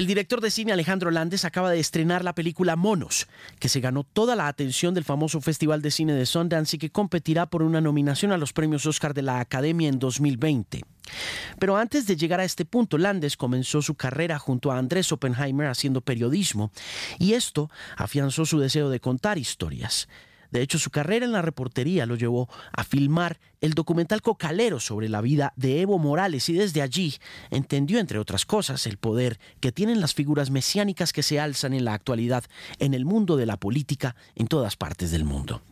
El director de cine Alejandro Landes acaba de estrenar la película Monos, que se ganó toda la atención del famoso Festival de Cine de Sundance y que competirá por una nominación a los premios Oscar de la Academia en 2020. Pero antes de llegar a este punto, Landes comenzó su carrera junto a Andrés Oppenheimer haciendo periodismo, y esto afianzó su deseo de contar historias. De hecho, su carrera en la reportería lo llevó a filmar el documental Cocalero sobre la vida de Evo Morales y desde allí entendió, entre otras cosas, el poder que tienen las figuras mesiánicas que se alzan en la actualidad en el mundo de la política en todas partes del mundo.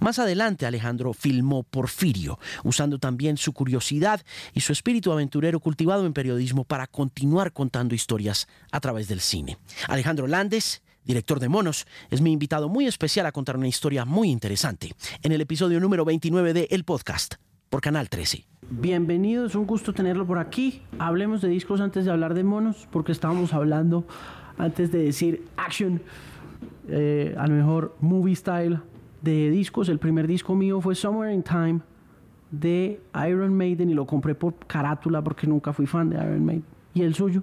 Más adelante, Alejandro filmó Porfirio, usando también su curiosidad y su espíritu aventurero cultivado en periodismo para continuar contando historias a través del cine. Alejandro Landes director de Monos, es mi invitado muy especial a contar una historia muy interesante en el episodio número 29 de El Podcast por Canal 13. Bienvenido, es un gusto tenerlo por aquí. Hablemos de discos antes de hablar de monos, porque estábamos hablando antes de decir action, eh, a lo mejor movie style de discos. El primer disco mío fue Somewhere in Time de Iron Maiden y lo compré por carátula porque nunca fui fan de Iron Maiden. ¿Y el suyo?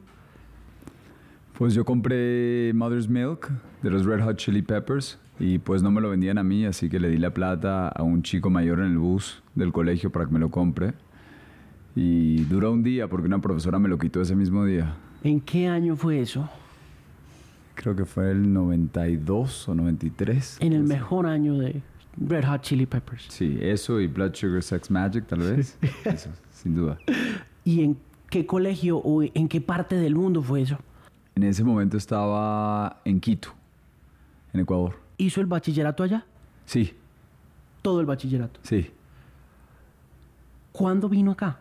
Pues yo compré Mother's Milk de los Red Hot Chili Peppers y pues no me lo vendían a mí, así que le di la plata a un chico mayor en el bus del colegio para que me lo compre. Y duró un día porque una profesora me lo quitó ese mismo día. ¿En qué año fue eso? Creo que fue el 92 o 93. En el mejor año de Red Hot Chili Peppers. Sí, eso y Blood Sugar Sex Magic tal vez. eso, sin duda. ¿Y en qué colegio o en qué parte del mundo fue eso? En ese momento estaba en Quito, en Ecuador. ¿Hizo el bachillerato allá? Sí. ¿Todo el bachillerato? Sí. ¿Cuándo vino acá?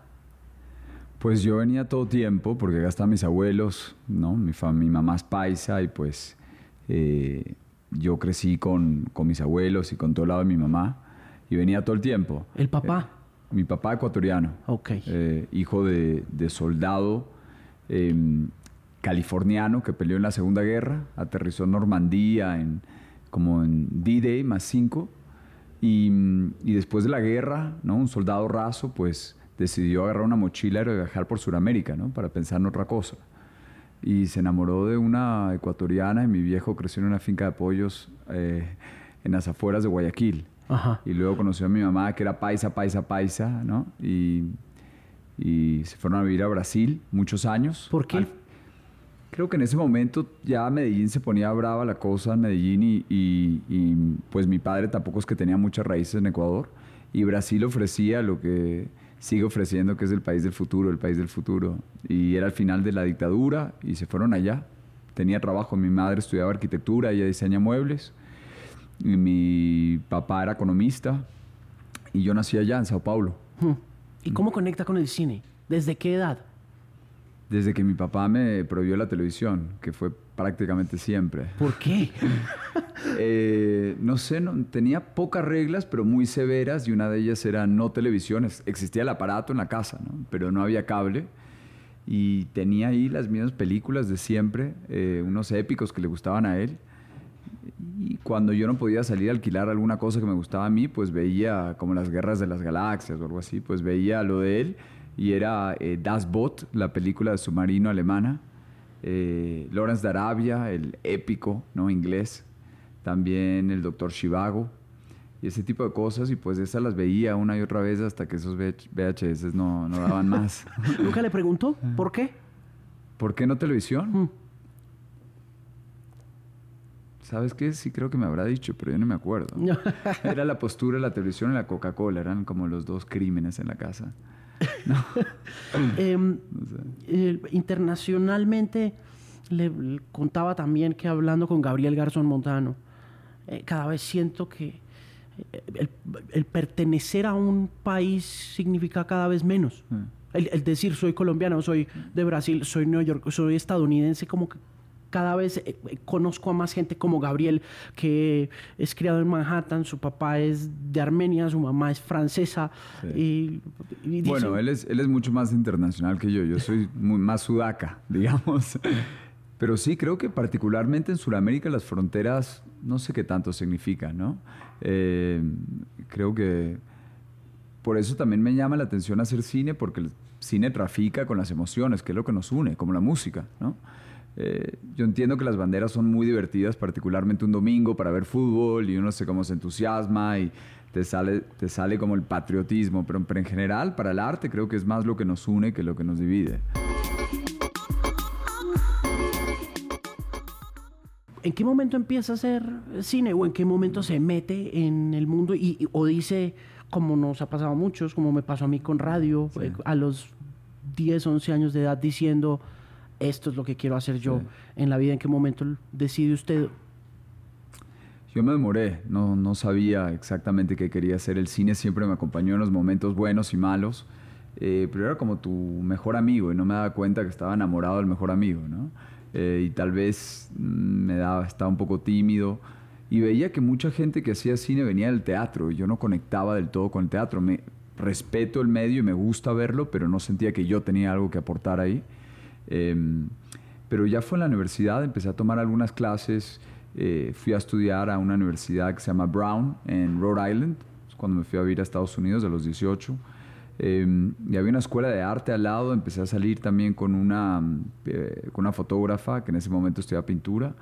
Pues yo venía todo tiempo, porque acá están mis abuelos, ¿no? Mi, mi mamá es paisa y pues eh, yo crecí con, mis abuelos y con todo el lado de mi mamá y venía todo el tiempo. ¿El papá? Eh, mi papá ecuatoriano. Ok. Eh, hijo de, de soldado em, californiano que peleó en la Segunda Guerra, aterrizó en Normandía en, como en D-Day más 5 y, después de la guerra, ¿no? un soldado raso pues decidió agarrar una mochila y viajar por Sudamérica ¿no? para pensar en otra cosa. Y se enamoró de una ecuatoriana y mi viejo creció en una finca de pollos eh, en las afueras de Guayaquil. Y luego conoció a mi mamá que era paisa, paisa, paisa, ¿no? Y, y se fueron a vivir a Brasil muchos años. ¿Por qué? Creo que en ese momento ya Medellín se ponía brava la cosa en Medellín y, pues mi padre tampoco es que tenía muchas raíces en Ecuador y Brasil ofrecía lo que sigue ofreciendo que es el país del futuro, el país del futuro y era el final de la dictadura y se fueron allá. Tenía trabajo, mi madre estudiaba arquitectura, ella diseña muebles y mi papá era economista y yo nací allá en Sao Paulo. Hmm. ¿Y cómo conecta con el cine? ¿Desde qué edad? Desde que mi papá me prohibió la televisión, que fue prácticamente siempre. ¿Por qué? Eh, no sé, no, tenía pocas reglas, pero muy severas, y una de ellas era no televisiones. Existía el aparato en la casa, ¿no? pero no había cable. Y tenía ahí las mismas películas de siempre, eh, unos épicos que le gustaban a él. Y cuando yo no podía salir a alquilar alguna cosa que me gustaba a mí, pues veía como las guerras de las galaxias o algo así, pues veía lo de él y era eh, Das Boot, la película de submarino alemana, eh, Lawrence de Arabia, el épico ¿no? inglés, también el Doctor Shivago y ese tipo de cosas y pues esas las veía una y otra vez hasta que esos VHS no, no daban más. ¿Nunca le preguntó por qué? ¿Por qué no televisión? Mm. ¿Sabes qué? Sí creo que me habrá dicho, pero yo no me acuerdo. Era la postura de la televisión y la Coca-Cola, eran como los dos crímenes en la casa. Em, eh, internacionalmente, le, contaba también que hablando con Gabriel Garzón Montano, eh, cada vez siento que eh, el, pertenecer a un país significa cada vez menos. Mm. El, el, decir soy colombiano, soy de Brasil, soy New York, soy estadounidense, como que cada vez eh, eh, conozco a más gente como Gabriel, que es criado en Manhattan, su papá es de Armenia, su mamá es francesa. Y, bueno, él es, él es mucho más internacional que yo, yo soy más sudaca, digamos. Pero sí, creo que particularmente en Sudamérica las fronteras no sé qué tanto significan, ¿no? Eh, creo que por eso también me llama la atención hacer cine, porque el cine trafica con las emociones, que es lo que nos une, como la música, ¿no? Eh, yo entiendo que las banderas son muy divertidas, particularmente un domingo para ver fútbol y uno se como se entusiasma y te sale, te sale como el patriotismo, pero, pero en general para el arte creo que es más lo que nos une que lo que nos divide. ¿En qué momento empieza a hacer cine o en qué momento se mete en el mundo y, o dice, como nos ha pasado a muchos, como me pasó a mí con radio, eh, a los 10, 11 años de edad diciendo, esto es lo que quiero hacer yo en la vida, ¿en qué momento decide usted? Yo me demoré, no, no sabía exactamente qué quería hacer. El cine siempre me acompañó en los momentos buenos y malos, eh, pero era como tu mejor amigo y no me daba cuenta que estaba enamorado del mejor amigo, ¿no? Eh, y tal vez mm, me daba, estaba un poco tímido y veía que mucha gente que hacía cine venía del teatro y yo no conectaba del todo con el teatro. Me respeto el medio y me gusta verlo, pero no sentía que yo tenía algo que aportar ahí. Em, pero ya fue en la universidad, empecé a tomar algunas clases, eh, fui a estudiar a una universidad que se llama Brown en Rhode Island, cuando me fui a vivir a Estados Unidos a los 18. Em, y había una escuela de arte al lado, empecé a salir también con una, eh, con una fotógrafa que en ese momento estudiaba pintura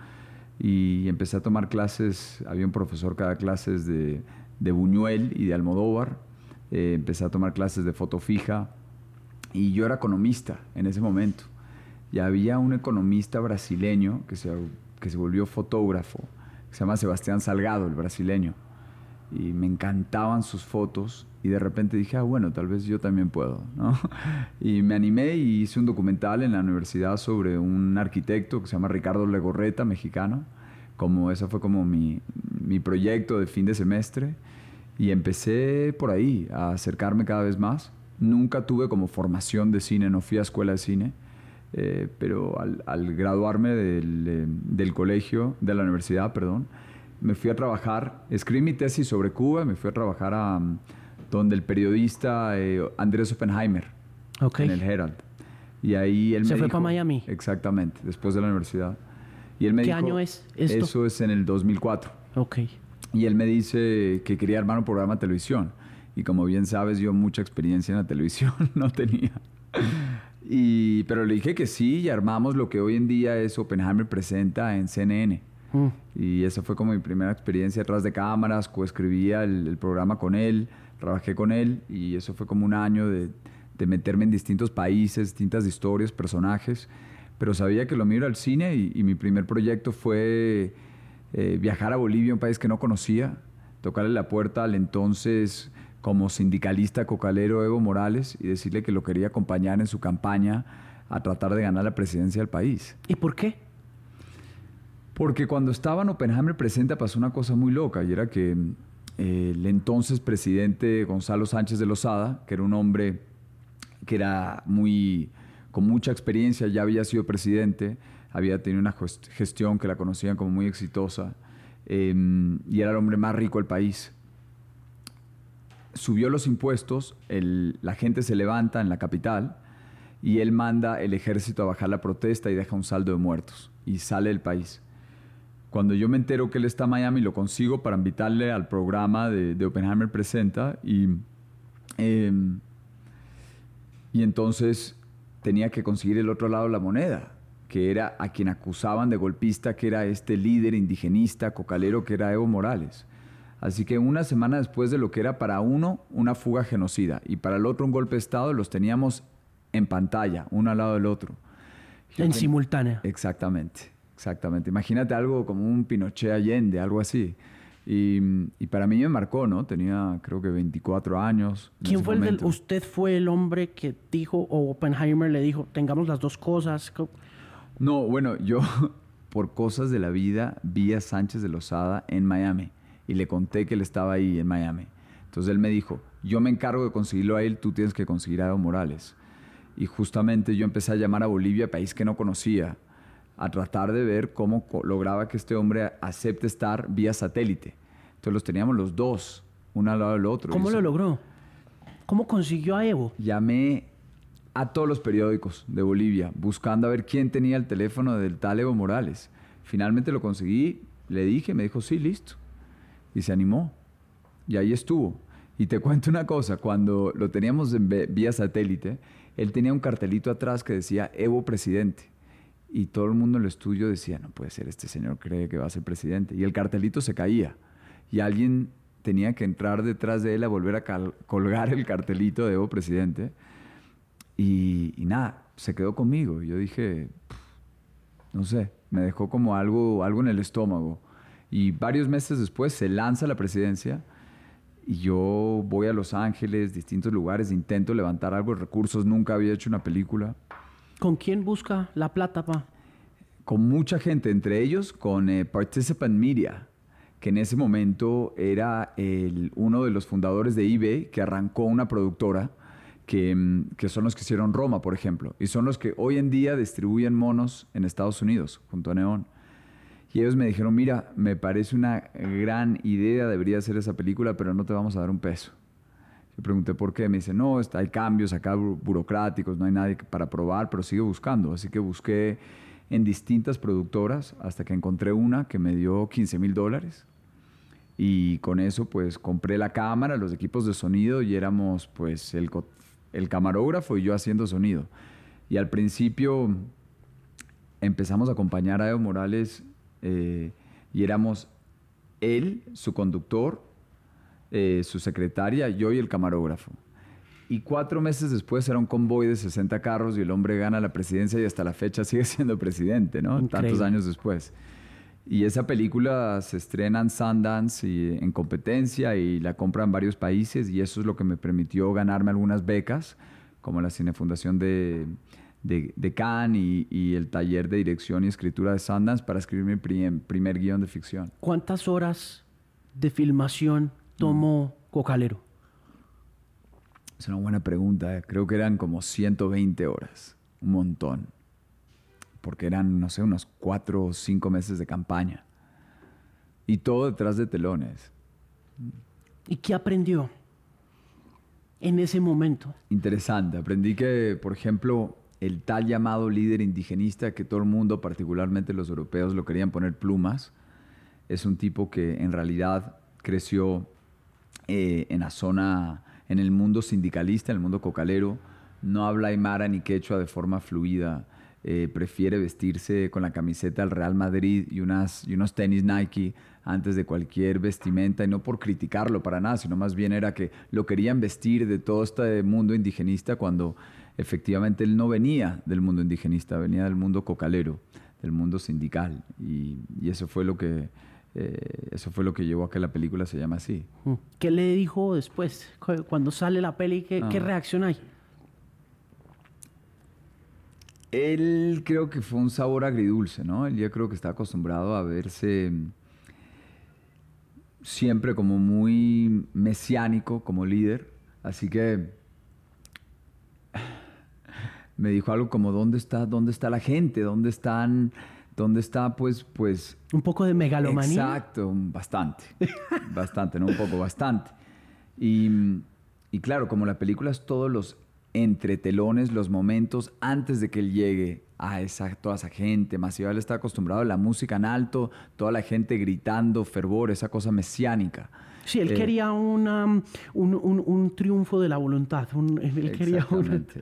y empecé a tomar clases, había un profesor cada clases de, de Buñuel y de Almodóvar, eh, empecé a tomar clases de foto fija y yo era economista en ese momento. Y había un economista brasileño que se, que se volvió fotógrafo, que se llama Sebastián Salgado, el brasileño. Y me encantaban sus fotos y de repente dije, ah, bueno, tal vez yo también puedo. ¿no? Y me animé y hice un documental en la universidad sobre un arquitecto que se llama Ricardo Legorreta, mexicano. Como ese fue como mi, mi proyecto de fin de semestre. Y empecé por ahí a acercarme cada vez más. Nunca tuve como formación de cine, no fui a escuela de cine. Eh, pero al, al graduarme del, eh, del, colegio, de la universidad, perdón, me fui a trabajar, escribí mi tesis sobre Cuba, me fui a trabajar a donde el periodista eh, Andrés Oppenheimer, en el Herald. Y ahí él ¿Se me fue dijo, para Miami? Exactamente, después de la universidad. Y él me ¿Qué dijo, año es esto? Eso es en el 2004. Ok. Y él me dice que quería armar un programa de televisión. Y como bien sabes, yo mucha experiencia en la televisión no tenía. Y, pero le dije que sí y armamos lo que hoy en día es Oppenheimer Presenta en CNN. Mm. Y esa fue como mi primera experiencia detrás de cámaras, coescribía el, el programa con él, trabajé con él y eso fue como un año de, de meterme en distintos países, distintas historias, personajes, pero sabía que lo mío era el cine y, y mi primer proyecto fue eh, viajar a Bolivia, un país que no conocía, tocarle la puerta al entonces como sindicalista cocalero Evo Morales y decirle que lo quería acompañar en su campaña a tratar de ganar la presidencia del país. ¿Y por qué? Porque cuando estaba en Oppenheimer presenta pasó una cosa muy loca y era que eh, el entonces presidente Gonzalo Sánchez de Lozada, que era un hombre que era muy con mucha experiencia, ya había sido presidente, había tenido una gestión que la conocían como muy exitosa eh, y era el hombre más rico del país. Subió los impuestos, la gente se levanta en la capital y él manda el ejército a bajar la protesta y deja un saldo de muertos y sale del país. Cuando yo me entero que él está en Miami, lo consigo para invitarle al programa de, de Oppenheimer Presenta y, eh, y entonces tenía que conseguir el otro lado de la moneda, que era a quien acusaban de golpista, que era este líder indigenista, cocalero, que era Evo Morales. Así que una semana después de lo que era para uno una fuga genocida y para el otro un golpe de Estado, los teníamos en pantalla, uno al lado del otro. En simultánea. Exactamente, exactamente. Imagínate algo como un Pinochet Allende, algo así. Y, y, para mí me marcó, ¿no? Tenía creo que 24 años. ¿Quién fue el del, usted fue el hombre que dijo, o Oppenheimer le dijo, tengamos las dos cosas? No, bueno, yo por cosas de la vida vi a Sánchez de Lozada en Miami y le conté que él estaba ahí en Miami. Entonces él me dijo, yo me encargo de conseguirlo a él, tú tienes que conseguir a Evo Morales. Y justamente yo empecé a llamar a Bolivia, país que no conocía, a tratar de ver cómo lograba que este hombre acepte estar vía satélite. Entonces los teníamos los dos, uno al lado del otro. ¿Cómo lo logró? ¿Cómo consiguió a Evo? Llamé a todos los periódicos de Bolivia, buscando a ver quién tenía el teléfono del tal Evo Morales. Finalmente lo conseguí, le dije, me dijo, sí, listo. Y se animó. Y ahí estuvo. Y te cuento una cosa, cuando lo teníamos en vía satélite, él tenía un cartelito atrás que decía Evo presidente. y todo el mundo en el estudio decía, no puede ser, este señor cree que va a ser presidente. Y el cartelito se caía. Y alguien tenía que entrar detrás de él a volver a colgar el cartelito de Evo presidente. Y, nada, se quedó conmigo. Yo dije, no sé, me dejó como algo, algo en el estómago. Y varios meses después se lanza la presidencia y yo voy a Los Ángeles, distintos lugares, intento levantar algo de recursos, nunca había hecho una película. ¿Con quién busca la plata, pa? Con mucha gente, entre ellos con eh, Participant Media, que en ese momento era el, uno de los fundadores de eBay, que arrancó una productora, que, mm, que, son los que hicieron Roma, por ejemplo, y son los que hoy en día distribuyen monos en Estados Unidos, junto a Neon. Y ellos me dijeron, mira, me parece una gran idea, debería hacer esa película, pero no te vamos a dar un peso. Yo pregunté por qué. Me dice, no, está, hay cambios acá burocráticos, no hay nadie para probar, pero sigue buscando. Así que busqué en distintas productoras hasta que encontré una que me dio 15 mil dólares. Y con eso pues compré la cámara, los equipos de sonido y éramos pues el, el camarógrafo y yo haciendo sonido. Y al principio empezamos a acompañar a Evo Morales eh, y éramos él, su conductor, eh, su secretaria, yo y el camarógrafo. Y cuatro meses después era un convoy de 60 carros y el hombre gana la presidencia y hasta la fecha sigue siendo presidente, ¿no? Tantos años después. Y esa película se estrena en Sundance y en competencia y la compra en varios países y eso es lo que me permitió ganarme algunas becas, como la Cinefundación de, de, de Cannes y, el taller de dirección y escritura de Sundance para escribir mi primer guion de ficción. ¿Cuántas horas de filmación tomó Cocalero? Es una buena pregunta. Creo que eran como 120 horas. Un montón. Porque eran, no sé, unos cuatro o cinco meses de campaña. Y todo detrás de telones. ¿Y qué aprendió en ese momento? Interesante. Aprendí que, por ejemplo, el tal llamado líder indigenista que todo el mundo, particularmente los europeos, lo querían poner plumas, es un tipo que en realidad creció eh, en la zona, en el mundo sindicalista, en el mundo cocalero, no habla aymara ni quechua de forma fluida, eh, prefiere vestirse con la camiseta del Real Madrid y, unas, y unos tenis Nike antes de cualquier vestimenta, y no por criticarlo para nada, sino más bien era que lo querían vestir de todo este mundo indigenista cuando efectivamente él no venía del mundo indigenista, venía del mundo cocalero, del mundo sindical, y, y eso fue lo que eh, eso fue lo que llevó a que la película se llame así. Mm. ¿Qué le dijo después, cuando sale la peli? ¿Qué, ¿qué ah. reacción hay? Él creo que fue un sabor agridulce, ¿no? Él ya creo que está acostumbrado a verse siempre como muy mesiánico como líder. Así que me dijo algo como, ¿dónde está, dónde está la gente? ¿Dónde están ¿Dónde está, pues, pues... Un poco de megalomanía. Exacto, bastante. bastante, no un poco, bastante. Y, y, claro, como la película es todos los entretelones, los momentos antes de que él llegue a esa, toda esa gente masiva. Él está acostumbrado a la música en alto, toda la gente gritando, fervor, esa cosa mesiánica. Sí, él eh, quería una, un, un, un, triunfo de la voluntad. él, quería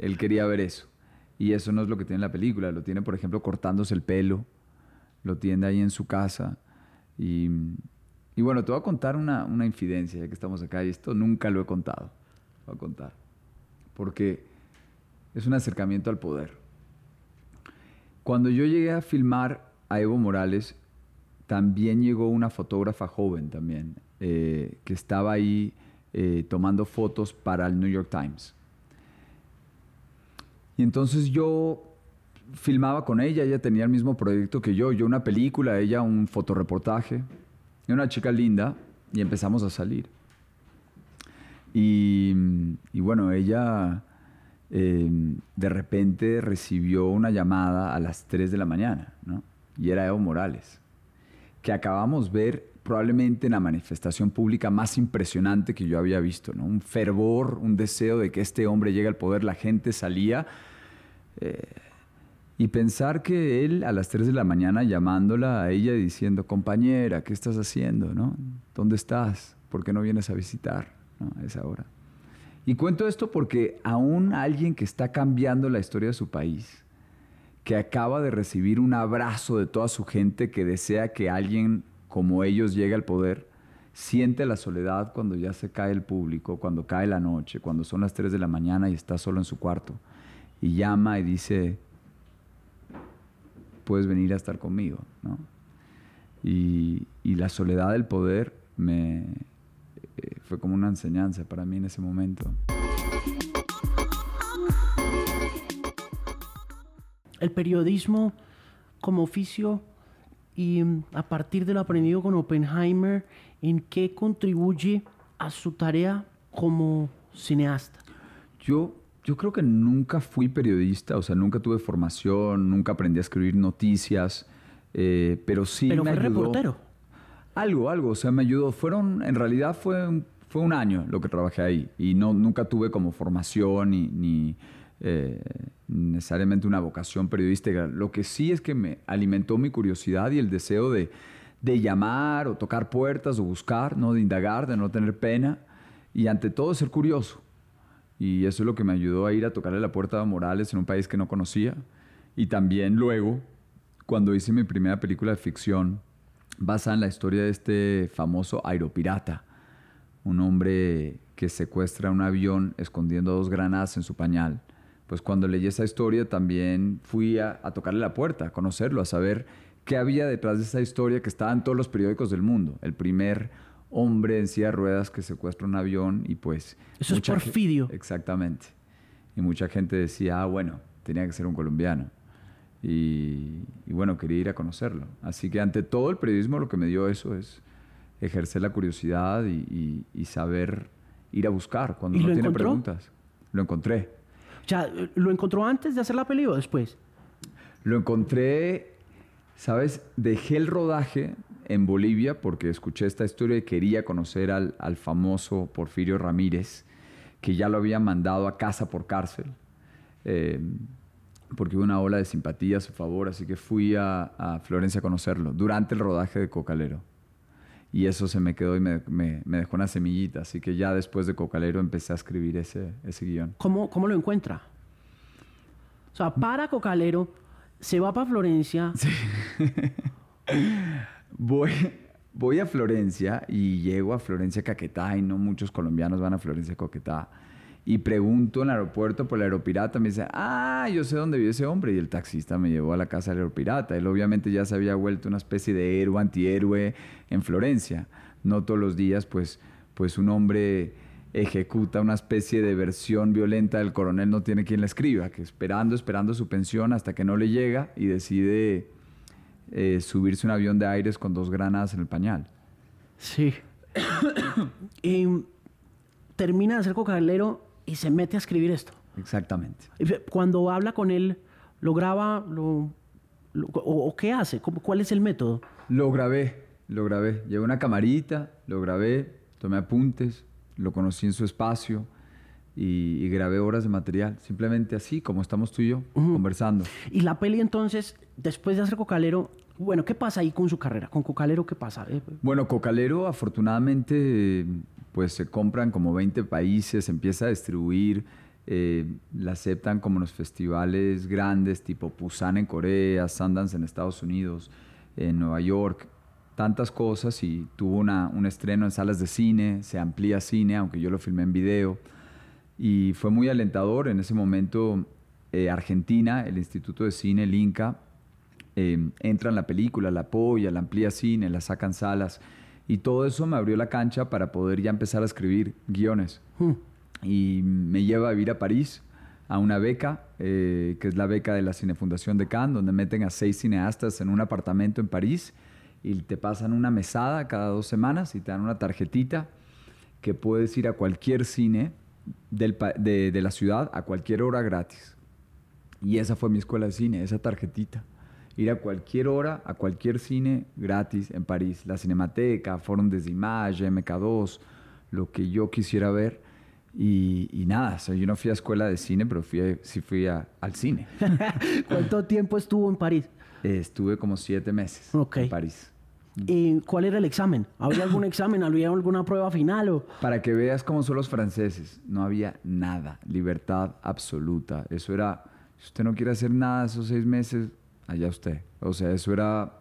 él quería ver eso. Y eso no es lo que tiene la película. Lo tiene, por ejemplo, cortándose el pelo lo tiene ahí en su casa. Y, bueno, te voy a contar una, infidencia, ya que estamos acá, y esto nunca lo he contado. Voy a contar. Porque es un acercamiento al poder. Cuando yo llegué a filmar a Evo Morales, también llegó una fotógrafa joven también, eh, que estaba ahí eh, tomando fotos para el New York Times. Y entonces yo filmaba con ella, ella tenía el mismo proyecto que yo, yo una película, ella un fotoreportaje, era una chica linda y empezamos a salir. Y, bueno, ella em, de repente recibió una llamada a las 3 de la mañana, ¿no? Y era Evo Morales, que acabamos ver probablemente en la manifestación pública más impresionante que yo había visto, ¿no? Un fervor, un deseo de que este hombre llegue al poder, la gente salía. Eh, y pensar que él a las 3 de la mañana llamándola a ella diciendo, compañera, ¿qué estás haciendo? ¿no? ¿Dónde estás? ¿Por qué no vienes a visitar a esa hora? Y cuento esto porque aún alguien que está cambiando la historia de su país, que acaba de recibir un abrazo de toda su gente que desea que alguien como ellos llegue al poder, siente la soledad cuando ya se cae el público, cuando cae la noche, cuando son las 3 de la mañana y está solo en su cuarto, y llama y dice, puedes venir a estar conmigo, ¿no? Y, la soledad del poder me, eh, fue como una enseñanza para mí en ese momento. El periodismo como oficio y mm, a partir de lo aprendido con Oppenheimer, ¿en qué contribuye a su tarea como cineasta? Yo, yo creo que nunca fui periodista, o sea, nunca tuve formación, nunca aprendí a escribir noticias, eh, pero sí pero me fue reportero. Algo, algo, o sea, me ayudó. Fueron, en realidad fue un, fue un año lo que trabajé ahí y no, nunca tuve como formación ni, ni eh, necesariamente una vocación periodística. Lo que sí es que me alimentó mi curiosidad y el deseo de, de llamar o tocar puertas o buscar, ¿no? de indagar, de no tener pena y ante todo ser curioso. Y eso es lo que me ayudó a ir a tocarle la puerta a Morales en un país que no conocía. Y también luego, cuando hice mi primera película de ficción, basada en la historia de este famoso aeropirata, un hombre que secuestra un avión escondiendo dos granadas en su pañal pues cuando leí esa historia también fui a, tocarle la puerta, a conocerlo, a saber qué había detrás de esa historia que estaba en todos los periódicos del mundo. El primer hombre en silla de ruedas que secuestra un avión y pues... Eso es porfidio. Exactamente. Y mucha gente decía, ah, bueno, tenía que ser un colombiano. Y, bueno, quería ir a conocerlo. Así que ante todo el periodismo lo que me dio eso es ejercer la curiosidad y, saber ir a buscar cuando uno tiene preguntas. Lo encontré. Sea, ¿lo encontró antes de hacer la peli o después? Lo encontré, ¿sabes? Dejé el rodaje en Bolivia porque escuché esta historia y quería conocer al, famoso Porfirio Ramírez, que ya lo había mandado a casa por cárcel, eh, porque hubo una ola de simpatía a su favor, así que fui a, a Florencia a conocerlo durante el rodaje de Cocalero y eso se me quedó y me, me, dejó una semillita. Así que ya después de Cocalero empecé a escribir ese, ese guion. ¿Cómo, ¿Cómo lo encuentra? O sea, para Cocalero, se va para Florencia. Sí. voy, voy a Florencia y llego a Florencia Caquetá y no muchos colombianos van a Florencia Caquetá y pregunto en el aeropuerto por el aeropirata, me dice, ah, yo sé dónde vive ese hombre. Y el taxista me llevó a la casa del aeropirata. Él obviamente ya se había vuelto una especie de héroe, antihéroe en Florencia. No todos los días, pues, pues un hombre ejecuta una especie de versión violenta del coronel, no tiene quien la escriba, que esperando, esperando su pensión hasta que no le llega y decide eh, subirse un avión de aires con dos granadas en el pañal. Sí. y termina de ser cocalero y se mete a escribir esto. Exactamente. Cuando habla con él, ¿lo graba? Lo, o, qué hace? ¿Cuál es el método? Lo grabé, lo grabé. Llevé una camarita, lo grabé, tomé apuntes, lo conocí en su espacio y, grabé horas de material. Simplemente así, como estamos tú y yo, conversando. Y la peli entonces, después de hacer Cocalero, bueno, ¿qué pasa ahí con su carrera? ¿Con Cocalero qué pasa? Eh, bueno, Cocalero afortunadamente pues se compran como 20 países, empieza a distribuir, eh, la aceptan como los festivales grandes tipo Busan en Corea, Sundance en Estados Unidos, en Nueva York, tantas cosas y tuvo una, un estreno en salas de cine, se amplía cine, aunque yo lo filmé en video, y fue muy alentador. En ese momento eh, Argentina, el Instituto de Cine, el INCA, eh, entra en la película, la apoya, la amplía cine, la sacan salas. Y todo eso me abrió la cancha para poder ya empezar a escribir guiones. Hmm. Y me lleva a vivir a París, a una beca, eh, que es la beca de la Cinefundación de Cannes, donde meten a seis cineastas en un apartamento en París y te pasan una mesada cada dos semanas y te dan una tarjetita que puedes ir a cualquier cine de, de la ciudad a cualquier hora gratis. Y esa fue mi escuela de cine, esa tarjetita ir a cualquier hora, a cualquier cine gratis en París. La Cinemateca, Forum des Images, MK2, lo que yo quisiera ver. Y, nada, yo no fui a escuela de cine, pero fui, sí fui al cine. ¿Cuánto tiempo estuvo en París? estuve como siete meses en París. ¿Y cuál era el examen? ¿Había algún examen? ¿Había alguna prueba final? O? Para que veas cómo son los franceses, no había nada, libertad absoluta. Eso era Si usted no quiere hacer nada esos seis meses, allá usted. O sea, eso era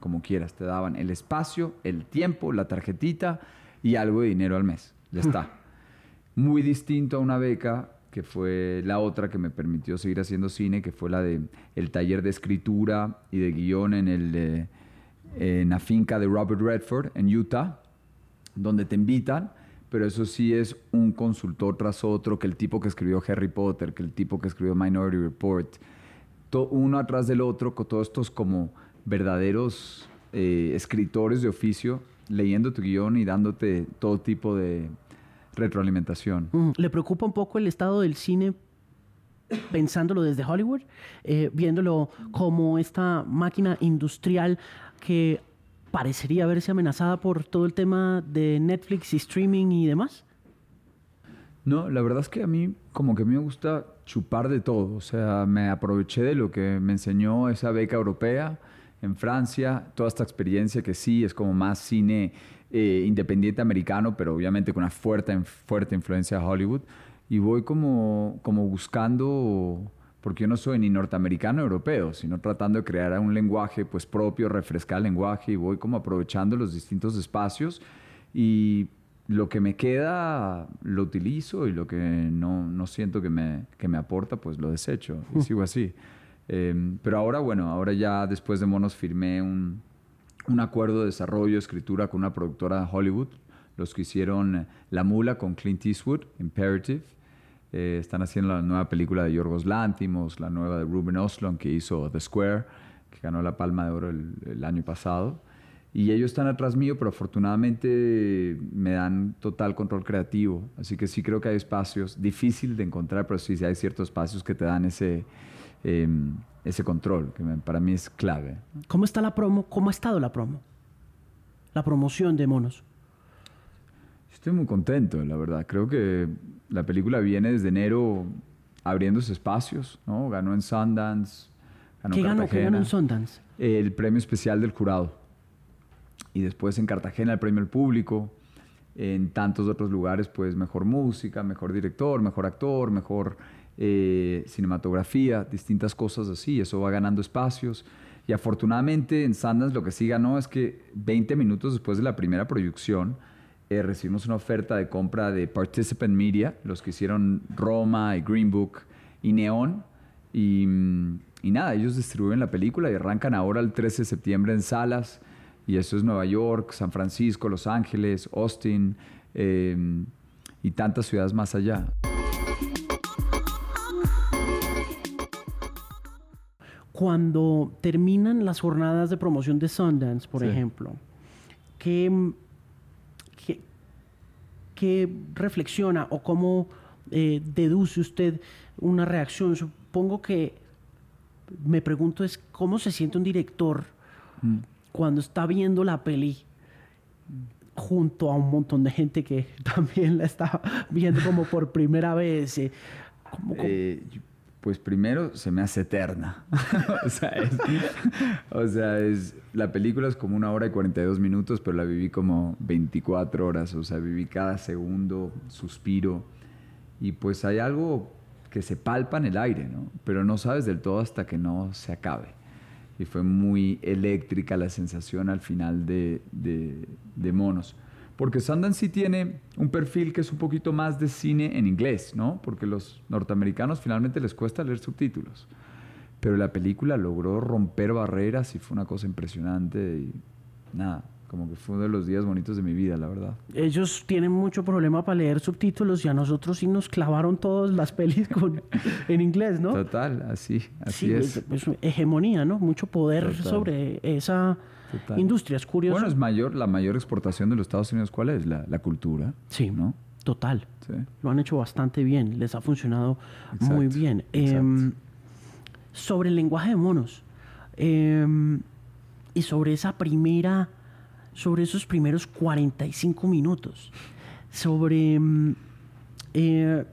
como quieras, te daban el espacio, el tiempo, la tarjetita y algo de dinero al mes. Ya está. Muy distinto a una beca que fue la otra que me permitió seguir haciendo cine, que fue la de el taller de escritura y de guion en, el, en la finca de Robert Redford en Utah, donde te invitan, pero eso sí es un consultor tras otro, que el tipo que escribió Harry Potter, que el tipo que escribió Minority Report, uno atrás del otro, con todos estos como verdaderos eh, escritores de oficio, leyendo tu guion y dándote todo tipo de, retroalimentación. ¿Le preocupa un poco el estado del cine pensándolo desde Hollywood, eh, viéndolo como esta máquina industrial que parecería verse amenazada por todo el tema de Netflix y streaming y demás? No, la verdad es que a mí como que me gusta chupar de todo, o sea, me aproveché de lo que me enseñó esa beca europea en Francia, toda esta experiencia que sí es como más cine eh, independiente americano, pero obviamente con una fuerte, fuerte influencia de Hollywood. Y voy como, como buscando, porque yo no soy ni norteamericano ni europeo, sino tratando de crear un lenguaje pues, propio, refrescar el lenguaje y voy como aprovechando los distintos espacios. Y lo que me queda lo utilizo y lo que no, no siento que me, que me aporta, pues lo desecho y sigo así. Em, pero ahora, bueno, ahora ya después de Monos firmé un, un acuerdo de desarrollo, escritura con una productora de Hollywood, los que hicieron eh, La Mula con Clint Eastwood, Imperative. Eh, están haciendo la nueva película de Yorgos Lántimos, la nueva de Ruben Oslund que hizo The Square, que ganó la Palma de Oro el, año pasado. Y ellos están atrás mío, pero afortunadamente me dan total control creativo. Así que sí creo que hay espacios, difícil de encontrar, pero sí, sí hay ciertos espacios que te dan ese... Em, ese control, que para mí es clave. ¿Cómo está la promo? ¿Cómo ha estado la promo? La promoción de Monos. Estoy muy contento, la verdad. Creo que la película viene desde enero abriéndose espacios, ¿no? Ganó en Sundance, ganó ¿Qué ganó, ¿Qué ganó en Sundance? El premio especial del jurado. Y después en Cartagena el premio al público. En tantos otros lugares, pues mejor música, mejor director, mejor actor, mejor eh, cinematografía, distintas cosas así, eso va ganando espacios. Y afortunadamente en Sundance lo que sí ganó es que 20 minutos después de la primera proyección eh, recibimos una oferta de compra de Participant Media, los que hicieron Roma y Green Book y Neon. Y, y nada, ellos distribuyen la película y arrancan ahora el 13 de septiembre en salas. Y eso es Nueva York, San Francisco, Los Ángeles, Austin eh, y tantas ciudades más allá. Cuando terminan las jornadas de promoción de Sundance, por ejemplo, ¿qué, qué, reflexiona o cómo eh, deduce usted una reacción? Supongo que me pregunto es cómo se siente un director mm. Cuando está viendo la peli junto a un montón de gente que también la está viendo como por primera vez. Eh, eh, pues primero se me hace eterna. o, sea, es, la película es como una hora y 42 minutos, pero la viví como 24 horas. O sea, viví cada segundo, suspiro. Y pues hay algo que se palpa en el aire, ¿no? Pero no sabes del todo hasta que no se acabe. Y fue muy eléctrica la sensación al final de, de, de Monos. Porque Sundance sí tiene un perfil que es un poquito más de cine en inglés, ¿no? Porque los norteamericanos finalmente les cuesta leer subtítulos. Pero la película logró romper barreras y fue una cosa impresionante y nada, como que fue uno de los días bonitos de mi vida, la verdad. Ellos tienen mucho problema para leer subtítulos y a nosotros sí nos clavaron todas las pelis en inglés, ¿no? Total, así, así es. es. hegemonía, ¿no? Mucho poder sobre esa industria. Es curioso. Bueno, es mayor, la mayor exportación de los Estados Unidos, ¿cuál es? La, cultura. Sí, ¿no? Total. Lo han hecho bastante bien, les ha funcionado muy bien. Em, sobre el lenguaje de monos em, y sobre esa primera, sobre esos primeros 45 minutos, sobre em, eh,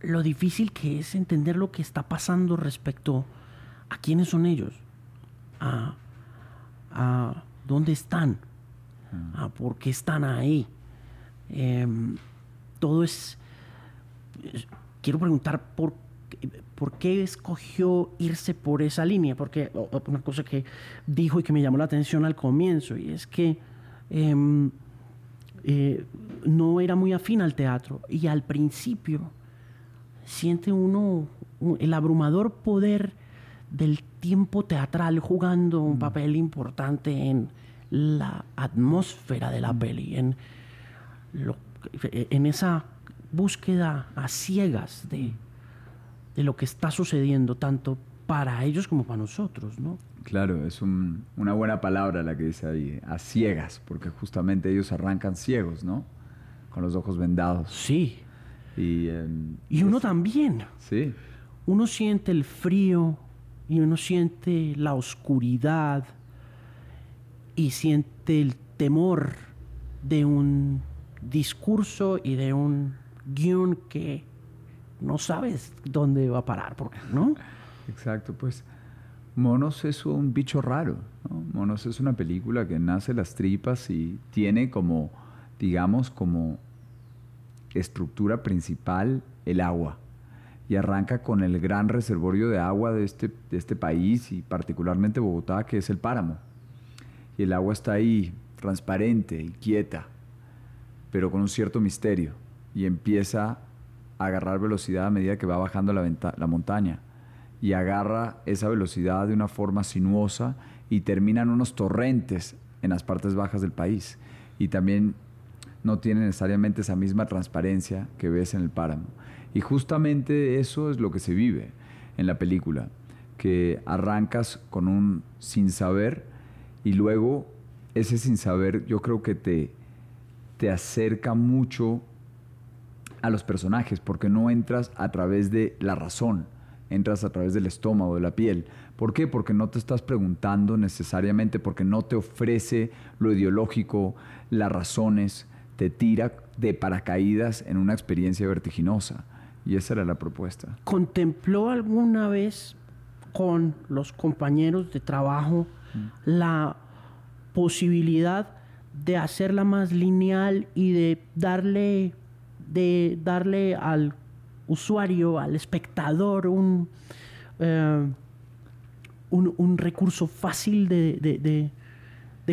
lo difícil que es entender lo que está pasando respecto a quiénes son ellos, a a dónde están, a por qué están ahí. Em, todo es, quiero preguntar por ¿por qué escogió irse por esa línea? Porque una cosa que dijo y que me llamó la atención al comienzo, y es que em, eh, no era muy afín al teatro. Y al principio siente uno el abrumador poder del tiempo teatral jugando un mm. papel importante en la atmósfera de la mm. peli, en, en esa búsqueda a ciegas de, de, lo que está sucediendo, tanto para ellos como para nosotros, ¿no? Claro, es una buena palabra la que dice ahí, a ciegas, porque justamente ellos arrancan ciegos, ¿no? Con los ojos vendados. Sí. Y, em, y uno también. Sí. Uno siente el frío y uno siente la oscuridad y siente el temor de un discurso y de un guion que no sabes dónde va a parar, ¿no? Exacto, pues Monos es un bicho raro. Monos es una película que nace las tripas y tiene como, digamos, como estructura principal el agua. Y arranca con el gran reservorio de agua de este, de este país y particularmente Bogotá, que es el páramo. Y el agua está ahí, transparente y quieta, pero con un cierto misterio. Y empieza agarrar velocidad a medida que va bajando la, montaña y agarra esa velocidad de una forma sinuosa y termina en unos torrentes en las partes bajas del país. Y también no tiene necesariamente esa misma transparencia que ves en el páramo. Y justamente eso es lo que se vive en la película, que arrancas con un sin saber y luego ese sin saber yo creo que te, te acerca mucho a los personajes, porque no entras a través de la razón, entras a través del estómago, de la piel. ¿Por qué? Porque no te estás preguntando necesariamente, porque no te ofrece lo ideológico, las razones, te tira de paracaídas en una experiencia vertiginosa. Y esa era la propuesta. ¿Contempló alguna vez con los compañeros de trabajo mm. la posibilidad de hacerla más lineal y de darle, de darle al usuario, al espectador, un, eh, un, recurso fácil de,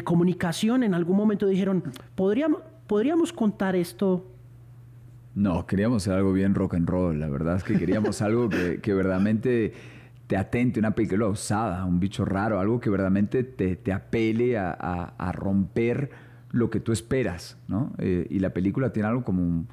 comunicación. En algún momento dijeron, ¿podríamos, ¿podríamos contar esto? No, queríamos algo bien rock and roll. La verdad es que queríamos algo que, verdaderamente te atente, una película usada, un bicho raro, algo que verdaderamente te, apele a, romper lo que tú esperas, ¿no? Eh, y la película tiene algo como un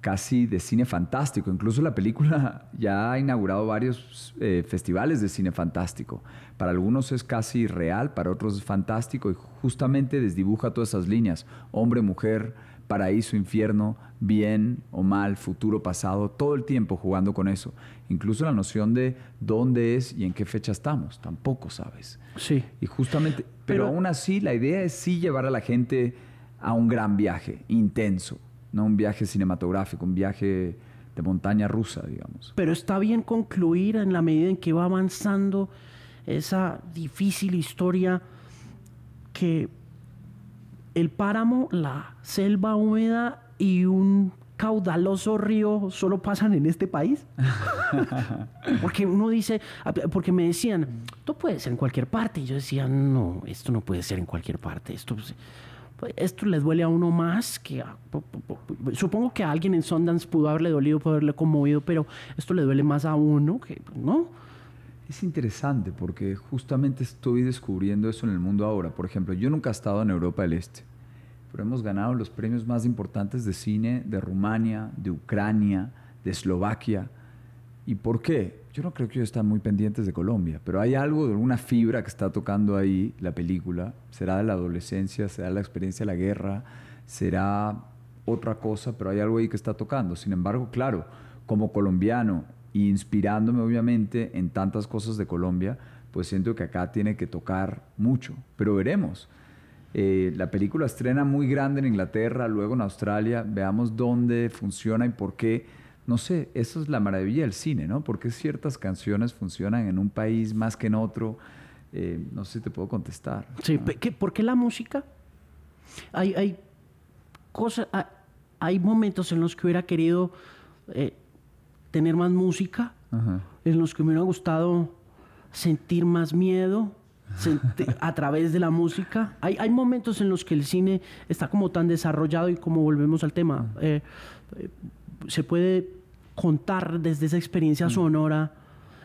casi de cine fantástico. Incluso la película ya ha inaugurado varios eh, festivales de cine fantástico. Para algunos es casi real, para otros es fantástico y justamente desdibuja todas esas líneas. Hombre, mujer, paraíso, infierno, bien o mal, futuro, pasado, todo el tiempo jugando con eso. Incluso la noción de dónde es y en qué fecha estamos, tampoco sabes. Sí. Y justamente, pero, pero aún así la idea es sí llevar a la gente a un gran viaje, intenso no un viaje cinematográfico, un viaje de montaña rusa, digamos. Pero está bien concluir en la medida en que va avanzando esa difícil historia que el páramo, la selva húmeda y un caudaloso río solo pasan en este país? porque uno dice, porque me decían, esto puede ser en cualquier parte. Y yo decía, no, esto no puede ser en cualquier parte. Esto, pues, esto le duele a uno más que supongo que a alguien en Sundance pudo haberle dolido, pudo haberle conmovido, pero esto le duele más a uno que no. Es interesante porque justamente estoy descubriendo eso en el mundo ahora. Por ejemplo, yo nunca he estado en Europa del Este, pero hemos ganado los premios más importantes de cine de Rumania, de Ucrania, de Eslovaquia. ¿Y por qué? Yo no creo que ellos están muy pendientes de Colombia, pero hay algo de alguna fibra que está tocando ahí la película. Será de la adolescencia, será la experiencia de la guerra, será otra cosa, pero hay algo ahí que está tocando. Sin embargo, claro, como colombiano, inspirándome obviamente en tantas cosas de Colombia, pues siento que acá tiene que tocar mucho, pero veremos. Eh, la película estrena muy grande en Inglaterra, luego en Australia, veamos dónde funciona y por qué no sé, eso es la maravilla del cine, ¿no? Porque ciertas canciones funcionan en un país más que en otro. Eh, no sé si te puedo contestar. Sí, ¿por qué la música? Hay, hay cosas, hay momentos en los que hubiera querido eh, tener más música en los que me hubiera gustado sentir más miedo a través de la música. Hay, hay momentos en los que el cine está como tan desarrollado y como volvemos al tema, eh, se puede contar desde esa experiencia mm. sonora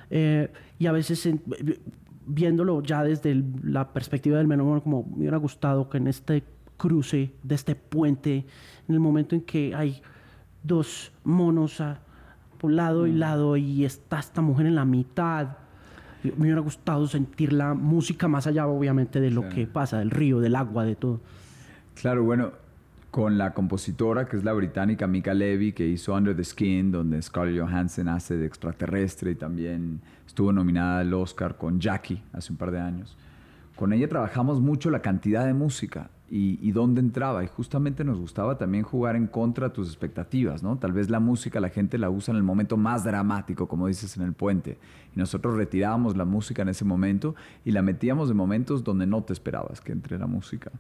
eh, y a veces viéndolo ya desde la perspectiva del menor, como me hubiera gustado que en este cruce de este puente, en el momento en que hay dos monos a, por lado y mm. lado y está esta mujer en la mitad, me hubiera gustado sentir la música más allá, obviamente, de lo que pasa, del río, del agua, de todo. Claro, bueno, con la compositora, que es la británica Mika Levy, que hizo Under the Skin, donde Scarlett Johansson hace de extraterrestre y también estuvo nominada al Oscar con Jackie hace un par de años. Con ella trabajamos mucho la cantidad de música y, dónde entraba. Y justamente nos gustaba también jugar en contra de tus expectativas, ¿no? Tal vez la música la gente la usa en el momento más dramático, como dices en el puente. Y nosotros retirábamos la música en ese momento y la metíamos en momentos donde no te esperabas que entre la música.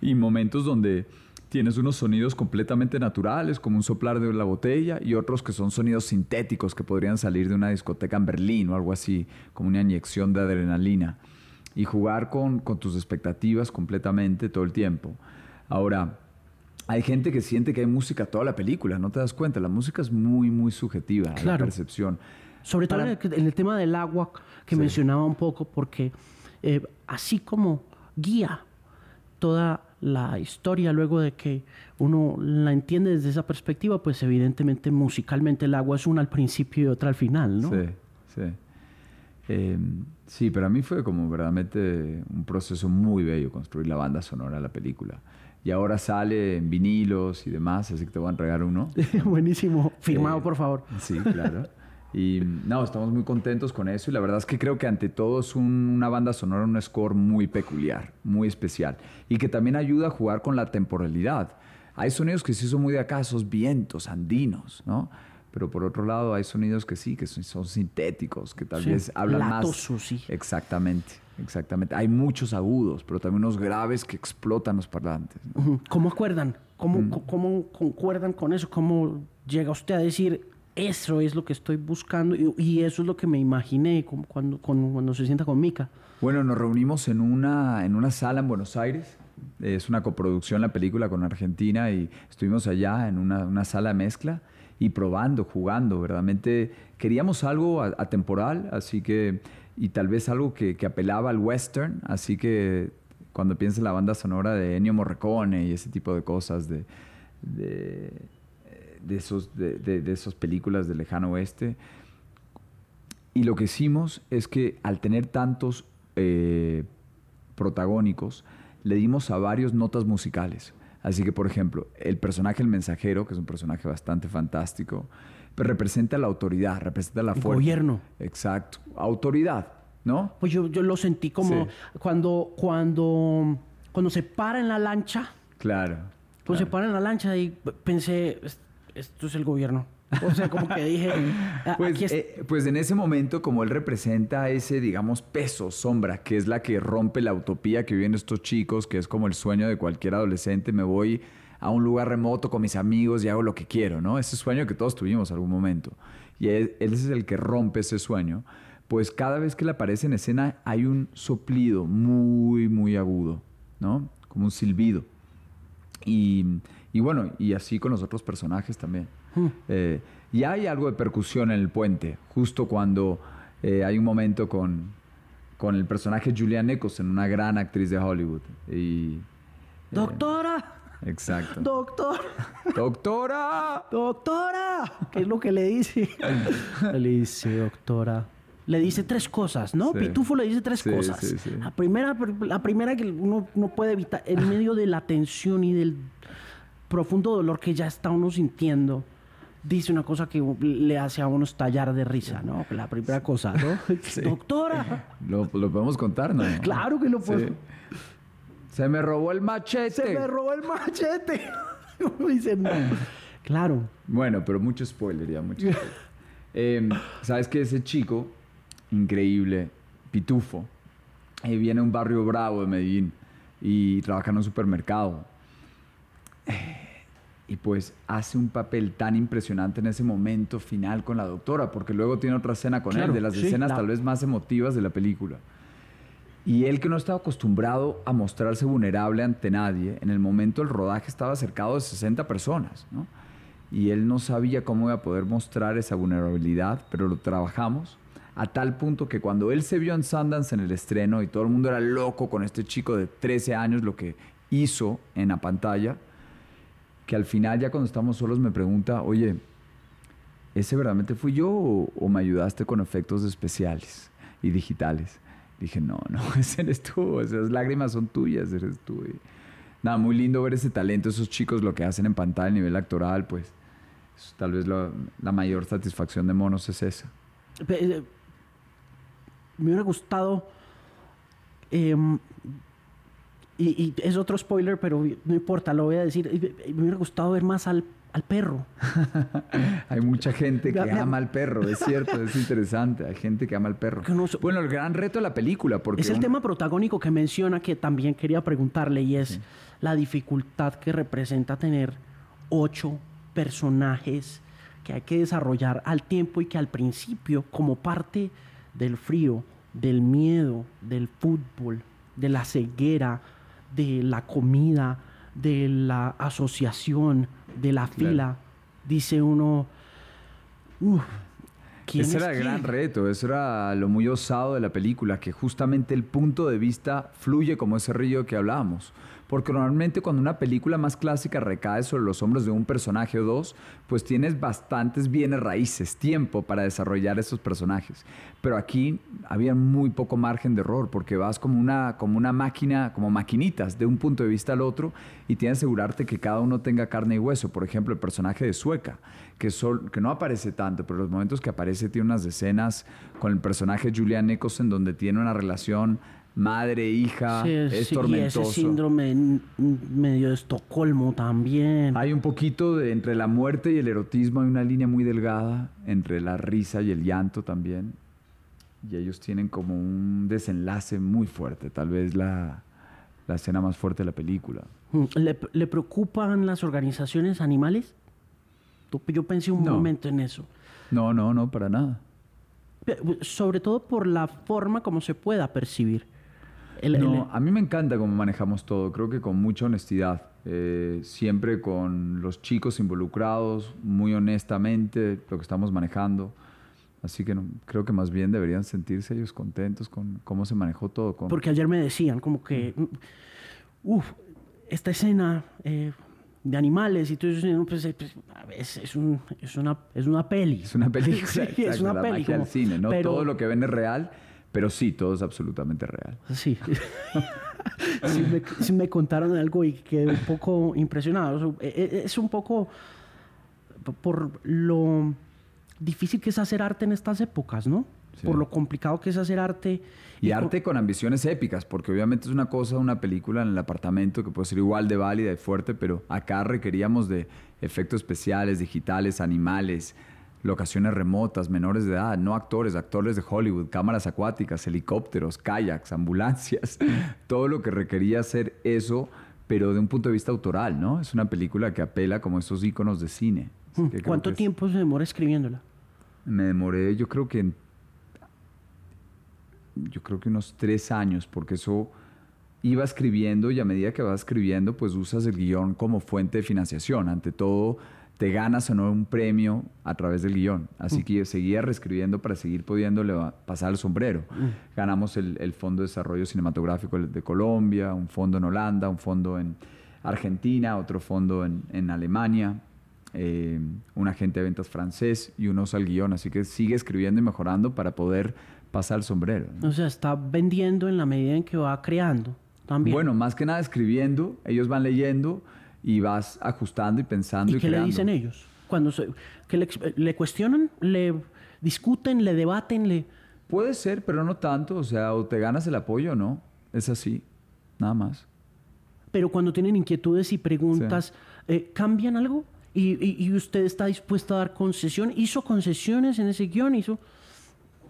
Y momentos donde tienes unos sonidos completamente naturales, como un soplar de la botella, y otros que son sonidos sintéticos que podrían salir de una discoteca en Berlín o algo así, como una inyección de adrenalina y jugar con, tus expectativas completamente todo el tiempo. Ahora, hay gente que siente que hay música toda la película, no te das cuenta, la música es muy, muy subjetiva a la percepción. Sobre todo en, el, tema del agua que mencionaba un poco, porque eh, así como guía toda la historia luego de que uno la entiende desde esa perspectiva, pues evidentemente musicalmente el agua es una al principio y otra al final, ¿no? Sí, sí. Em, sí, para mí fue como verdaderamente un proceso muy bello construir la banda sonora de la película. Y ahora sale en vinilos y demás, así que te voy a entregar uno. Buenísimo, firmado eh, por favor. Sí, claro. Y no, estamos muy contentos con eso y la verdad es que creo que ante todo es una banda sonora, un score muy peculiar, muy especial y que también ayuda a jugar con la temporalidad. Hay sonidos que sí son muy de acá, esos vientos andinos, ¿no? pero por otro lado hay sonidos que sí, que son, sintéticos, que tal vez hablan más. sí. Exactamente, exactamente. Hay muchos agudos, pero también unos graves que explotan los parlantes. ¿Cómo acuerdan? ¿Cómo, ¿Cómo concuerdan con eso? ¿Cómo llega usted a decir, eso es lo que estoy buscando y, eso es lo que me imaginé cuando, se sienta con Mica? Bueno, nos reunimos en una, en una sala en Buenos Aires. Es una coproducción la película con Argentina y estuvimos allá en una, una sala mezcla y probando, jugando. Verdaderamente queríamos algo atemporal, así que, y tal vez algo que, apelaba al western, así que cuando piensas en la banda sonora de Ennio Morricone y ese tipo de cosas, de, esos, de, esas películas del lejano oeste. Y lo que hicimos es que al tener tantos eh, protagónicos, le dimos a varios notas musicales. Así que, por ejemplo, el personaje El Mensajero, que es un personaje bastante fantástico, pues representa la autoridad, representa la fuerza. gobierno. Exacto. Autoridad, ¿no? Pues yo, yo lo sentí como cuando, cuando, cuando se para en la lancha. Claro. Cuando se para en la lancha y pensé, esto es el gobierno. O sea, como que dije... Ah, pues, eh, pues, en ese momento, como él representa ese, digamos, peso, sombra, que es la que rompe la utopía que viven estos chicos, que es como el sueño de cualquier adolescente, me voy a un lugar remoto con mis amigos y hago lo que quiero, ¿no? Ese sueño que todos tuvimos algún momento. Y él, él es el que rompe ese sueño. Pues cada vez que le aparece en escena hay un soplido muy, muy agudo, ¿no? Como un silbido. Y, y bueno, y así con los otros personajes también. Hmm. Eh, y hay algo de percusión en el puente, justo cuando eh, hay un momento con, con el personaje Julian Nicholson, una gran actriz de Hollywood. Y, eh, ¡Doctora! Exacto. ¡Doctor! ¡Doctora! ¡Doctora! ¿Qué es lo que le dice? le dice, doctora. Le dice tres cosas, ¿no? Pitufo le dice tres cosas. la, primera, la primera que uno no puede evitar, en medio de la tensión y del profundo dolor que ya está uno sintiendo, dice una cosa que le hace a uno estallar de risa, ¿no? La primera cosa, ¿no? Doctora. Lo, podemos contar, ¿no? Claro que lo podemos. Se me robó el machete. Se me robó el machete. dice, Claro. Bueno, pero mucho spoiler ya, mucho em, ¿Sabes que ese chico, increíble, pitufo, eh, viene a un barrio bravo de Medellín y trabaja en un supermercado. Y pues hace un papel tan impresionante en ese momento final con la doctora, porque luego tiene otra escena con él, de las escenas tal vez más emotivas de la película. Y él que no estaba acostumbrado a mostrarse vulnerable ante nadie, en el momento del rodaje estaba cercado de 60 personas, ¿no? Y él no sabía cómo iba a poder mostrar esa vulnerabilidad, pero lo trabajamos a tal punto que cuando él se vio en Sundance en el estreno y todo el mundo era loco con este chico de 13 años, lo que hizo en la pantalla, que al final ya cuando estamos solos me pregunta, oye, ¿ese verdaderamente fui yo o, me ayudaste con efectos especiales y digitales? Dije, no, no, ese eres tú, esas lágrimas son tuyas, eres tú. nada, muy lindo ver ese talento, esos chicos lo que hacen en pantalla a nivel actoral, pues tal vez la mayor satisfacción de Monos es esa. Eh, me hubiera gustado em, y, es otro spoiler, pero no importa, lo voy a decir. Me hubiera gustado ver más al, perro. Hay mucha gente que ama al perro, es cierto, es interesante. Hay gente que ama al perro. bueno, el gran reto de la película. Porque es el tema protagónico que menciona que también quería preguntarle y es la dificultad que representa tener ocho personajes que hay que desarrollar al tiempo y que al principio, como parte del frío, del miedo, del fútbol, de la ceguera, de la comida, de la asociación, de la fila, dice uno, ese era el gran reto, eso era lo muy osado de la película, que justamente el punto de vista fluye como ese río que hablábamos. Porque normalmente cuando una película más clásica recae sobre los hombros de un personaje o dos, pues tienes bastantes bienes raíces, tiempo para desarrollar esos personajes. Pero aquí había muy poco margen de error, porque vas como una, como una máquina, como maquinitas, de un punto de vista al otro, y tienes que asegurarte que cada uno tenga carne y hueso. Por ejemplo, el personaje de Sueca, que, que no aparece tanto, pero los momentos que aparece tiene unas escenas con el personaje Julian Nicholson donde tiene una relación madre, hija, es tormentoso. Y ese síndrome medio de Estocolmo también. Hay un poquito de entre la muerte y el erotismo, hay una línea muy delgada entre la risa y el llanto también. Y ellos tienen como un desenlace muy fuerte, tal vez la, la escena más fuerte de la película. Mm, ¿Le, preocupan las organizaciones animales? Yo pensé un momento en eso. No, no, no, para nada. Sobre todo por la forma como se pueda percibir no, a mí me encanta cómo manejamos todo, creo que con mucha honestidad, eh, siempre con los chicos involucrados, muy honestamente, lo que estamos manejando. Así que creo que más bien deberían sentirse ellos contentos con cómo se manejó todo. Con... Porque ayer me decían como que, mm, uff, esta escena eh, de animales y todo eso, pues, eh, pues, es, es, un, es, una, es una peli. Es una película, sí, es una peli. cine, ¿no? Todo lo que ven es real pero sí, todo es absolutamente real. Sí. sí, me, contaron algo y quedé un poco impresionado. E, e, es un poco por lo difícil que es hacer arte en estas épocas, ¿no? Por lo complicado que es hacer arte. Y, arte con... ambiciones épicas, porque obviamente es una cosa, una película en el apartamento que puede ser igual de válida y fuerte, pero acá requeríamos de efectos especiales, digitales, animales, locaciones remotas, menores de edad, no actores, actores de Hollywood, cámaras acuáticas, helicópteros, kayaks, ambulancias, todo lo que requería hacer eso, pero de un punto de vista autoral, ¿no? Es una película que apela como esos iconos de cine. Hmm. ¿Cuánto tiempo se demora escribiéndola? Me demoré, yo creo que yo creo que unos tres años, porque eso iba escribiendo y a medida que vas escribiendo, pues usas el guion como fuente de financiación. Ante todo, te ganas o no un premio a través del guion. Así mm. que yo seguía reescribiendo para seguir pudiéndole pasar el sombrero. Mm. Ganamos el, Fondo de Desarrollo Cinematográfico de Colombia, un fondo en Holanda, un fondo en Argentina, otro fondo en, Alemania, eh, un agente de ventas francés y unos al guion. Así que sigue escribiendo y mejorando para poder pasar el sombrero. O sea, está vendiendo en la medida en que va creando también. Bueno, más que nada escribiendo, ellos van leyendo y vas ajustando y pensando y, ¿Y qué le dicen ellos? Cuando se, que le, cuestionan, le discuten, le debaten, le... Puede ser, pero no tanto. O sea, o te ganas el apoyo o no. Es así, nada más. Pero cuando tienen inquietudes y preguntas, eh, ¿cambian algo? ¿Y, ¿Y, usted está dispuesto a dar concesión? ¿Hizo concesiones en ese guion? ¿Hizo...?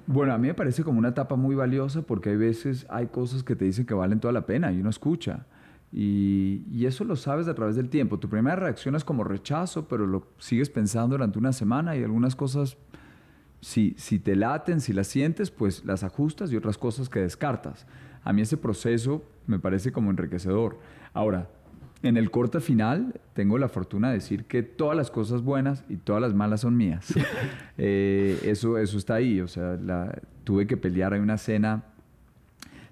Bueno, a mí me parece como una etapa muy valiosa porque hay veces hay cosas que te dicen que valen toda la pena y uno escucha Y, y, eso lo sabes a través del tiempo. Tu primera reacción es como rechazo, pero lo sigues pensando durante una semana y algunas cosas, si, si te laten, si las sientes, pues las ajustas y otras cosas que descartas. A mí ese proceso me parece como enriquecedor. Ahora, en el corte final tengo la fortuna de decir que todas las cosas buenas y todas las malas son mías. Eh, eso, eso está ahí. O sea, la, tuve que pelear. Hay una escena.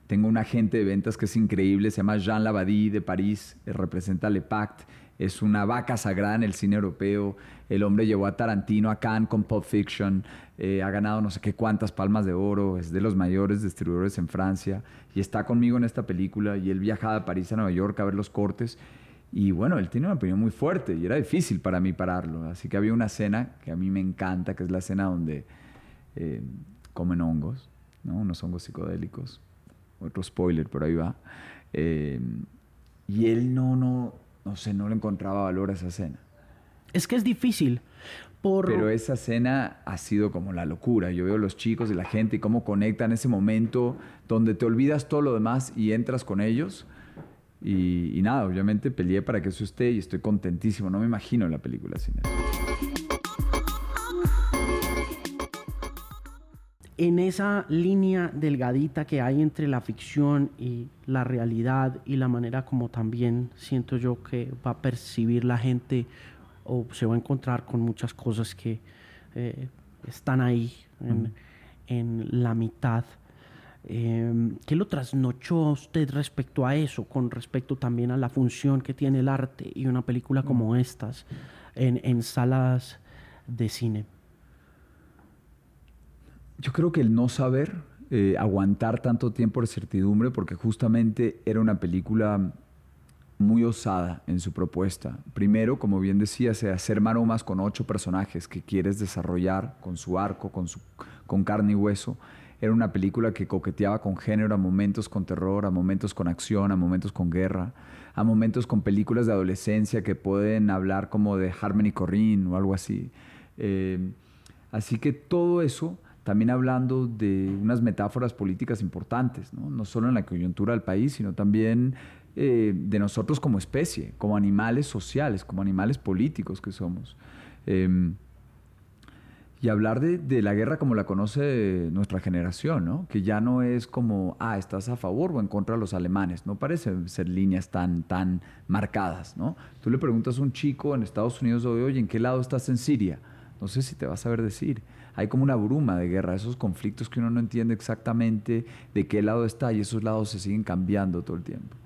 Tengo un agente de ventas que es increíble. Se llama Jean Labadie de París. representa Le Pacte. Es una vaca sagrada en el cine europeo. El hombre llevó a Tarantino a Cannes con Pulp Fiction. Eh, ha ganado no sé qué cuántas palmas de oro. Es de los mayores distribuidores en Francia. Y está conmigo en esta película. Y él viajaba de París a Nueva York a ver los cortes. Y bueno, él tiene una opinión muy fuerte y era difícil para mí pararlo. Así que había una escena que a mí me encanta, que es la escena donde eh, comen hongos, ¿no? unos hongos psicodélicos. Otro spoiler, pero ahí va. Eh, y él no, no, no sé, no le encontraba valor a esa escena. Es que es difícil. Por... Pero esa escena ha sido como la locura. Yo veo los chicos y la gente y cómo conectan ese momento donde te olvidas todo lo demás y entras con ellos y, nada, obviamente peleé para que eso esté y estoy contentísimo. No me imagino la película sin eso. En esa línea delgadita que hay entre la ficción y la realidad y la manera como también siento yo que va a percibir la gente o se va a encontrar con muchas cosas que eh, están ahí en, en la mitad. Em, ¿Qué lo trasnochó a usted respecto a eso, con respecto también a la función que tiene el arte y una película como estas en, salas de cine? Yo creo que el no saber, eh, aguantar tanto tiempo de certidumbre, porque justamente era una película muy osada en su propuesta. Primero, como bien decía, se hacer maromas con ocho personajes que quieres desarrollar con su arco, con, su, con carne y hueso era una película que coqueteaba con género, a momentos con terror, a momentos con acción, a momentos con guerra, a momentos con películas de adolescencia que pueden hablar como de Harmony Corrine o algo así. Eh, así que todo eso también hablando de unas metáforas políticas importantes, no, no solo en la coyuntura del país, sino también eh, de nosotros como especie, como animales sociales, como animales políticos que somos. Eh, y hablar de, la guerra como la conoce nuestra generación, ¿no? que ya no es como, ah, estás a favor o en contra de los alemanes, no parecen ser líneas tan, tan marcadas. ¿no? Tú le preguntas a un chico en Estados Unidos hoy, ¿en qué lado estás en Siria? No sé si te vas a saber decir. Hay como una bruma de guerra, esos conflictos que uno no entiende exactamente de qué lado está y esos lados se siguen cambiando todo el tiempo.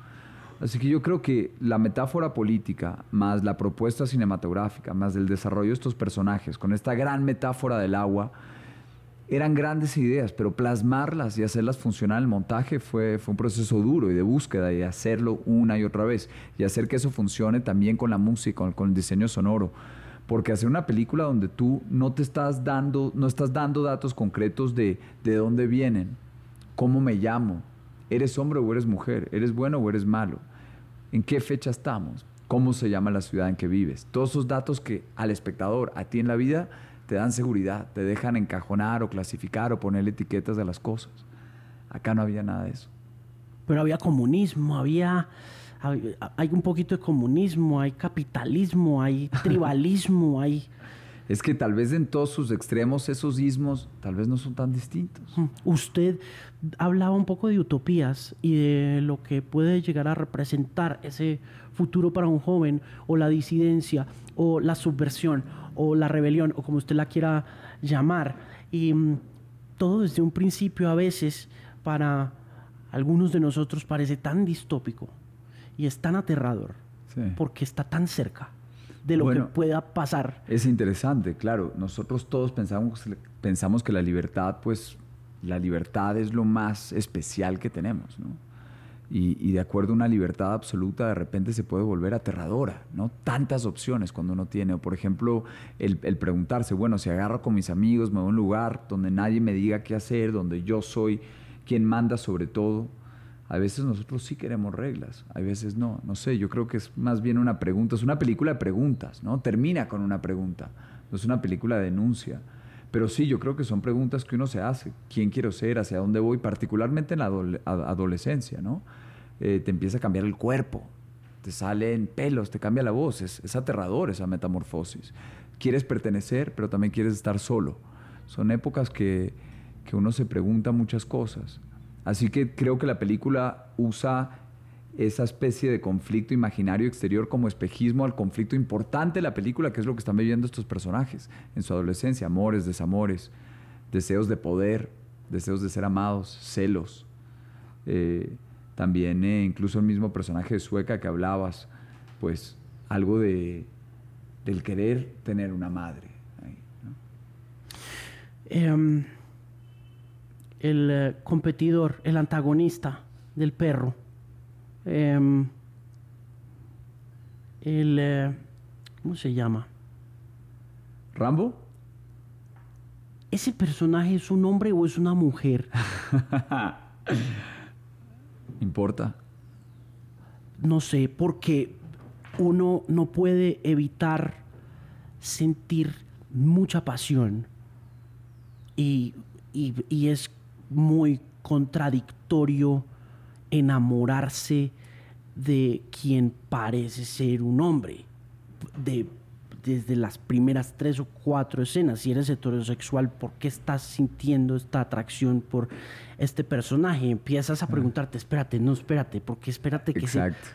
Así que yo creo que la metáfora política, más la propuesta cinematográfica, más el desarrollo de estos personajes, con esta gran metáfora del agua, eran grandes ideas, pero plasmarlas y hacerlas funcionar en el montaje fue, fue un proceso duro y de búsqueda y hacerlo una y otra vez y hacer que eso funcione también con la música, con el diseño sonoro. Porque hacer una película donde tú no te estás dando, no estás dando datos concretos de, de dónde vienen, cómo me llamo, ¿Eres hombre o eres mujer? ¿Eres bueno o eres malo? ¿En qué fecha estamos? ¿Cómo se llama la ciudad en que vives? Todos esos datos que al espectador, a ti en la vida, te dan seguridad, te dejan encajonar o clasificar o poner etiquetas de las cosas. Acá no había nada de eso. Pero había comunismo, había, hay un poquito de comunismo, hay capitalismo, hay tribalismo, hay es que tal vez en todos sus extremos esos ismos tal vez no son tan distintos. Usted hablaba un poco de utopías y de lo que puede llegar a representar ese futuro para un joven o la disidencia o la subversión o la rebelión o como usted la quiera llamar. Y mm, todo desde un principio a veces para algunos de nosotros parece tan distópico y es tan aterrador porque está tan cerca de lo que pueda pasar. Es interesante, claro. Nosotros todos pensamos, pensamos que la libertad, pues, la libertad es lo más especial que tenemos, ¿no? Y, de acuerdo a una libertad absoluta, de repente se puede volver aterradora, ¿no? Tantas opciones cuando uno tiene. O por ejemplo, el, el, preguntarse, bueno, si agarro con mis amigos, me voy a un lugar donde nadie me diga qué hacer, donde yo soy quien manda sobre todo, a veces nosotros sí queremos reglas, a veces no. No sé, yo creo que es más bien una pregunta, es una película de preguntas, ¿no? Termina con una pregunta, no es una película de denuncia. Pero sí, yo creo que son preguntas que uno se hace. ¿Quién quiero ser? ¿Hacia dónde voy? Particularmente en la adolescencia, ¿no? Eh, te empieza a cambiar el cuerpo, te salen pelos, te cambia la voz, es, es aterrador esa metamorfosis. Quieres pertenecer, pero también quieres estar solo. Son épocas que, que uno se pregunta muchas cosas. Así que creo que la película usa esa especie de conflicto imaginario exterior como espejismo al conflicto importante de la película, que es lo que están viviendo estos personajes en su adolescencia, amores, desamores, deseos de poder, deseos de ser amados, celos. Eh, también eh, incluso el mismo personaje de Sueca que hablabas, pues algo de, del querer tener una madre. Em, el eh, competidor, el antagonista del perro, em, el, ¿cómo se llama? ¿Rambo? ¿Ese personaje es un hombre o es una mujer? ¿Importa? No sé, porque uno no puede evitar sentir mucha pasión y, es muy contradictorio enamorarse de quien parece ser un hombre. De, desde las primeras tres o cuatro escenas, si eres heterosexual, ¿por qué estás sintiendo esta atracción por este personaje? Empiezas a preguntarte, espérate, no, espérate, porque espérate que Exacto,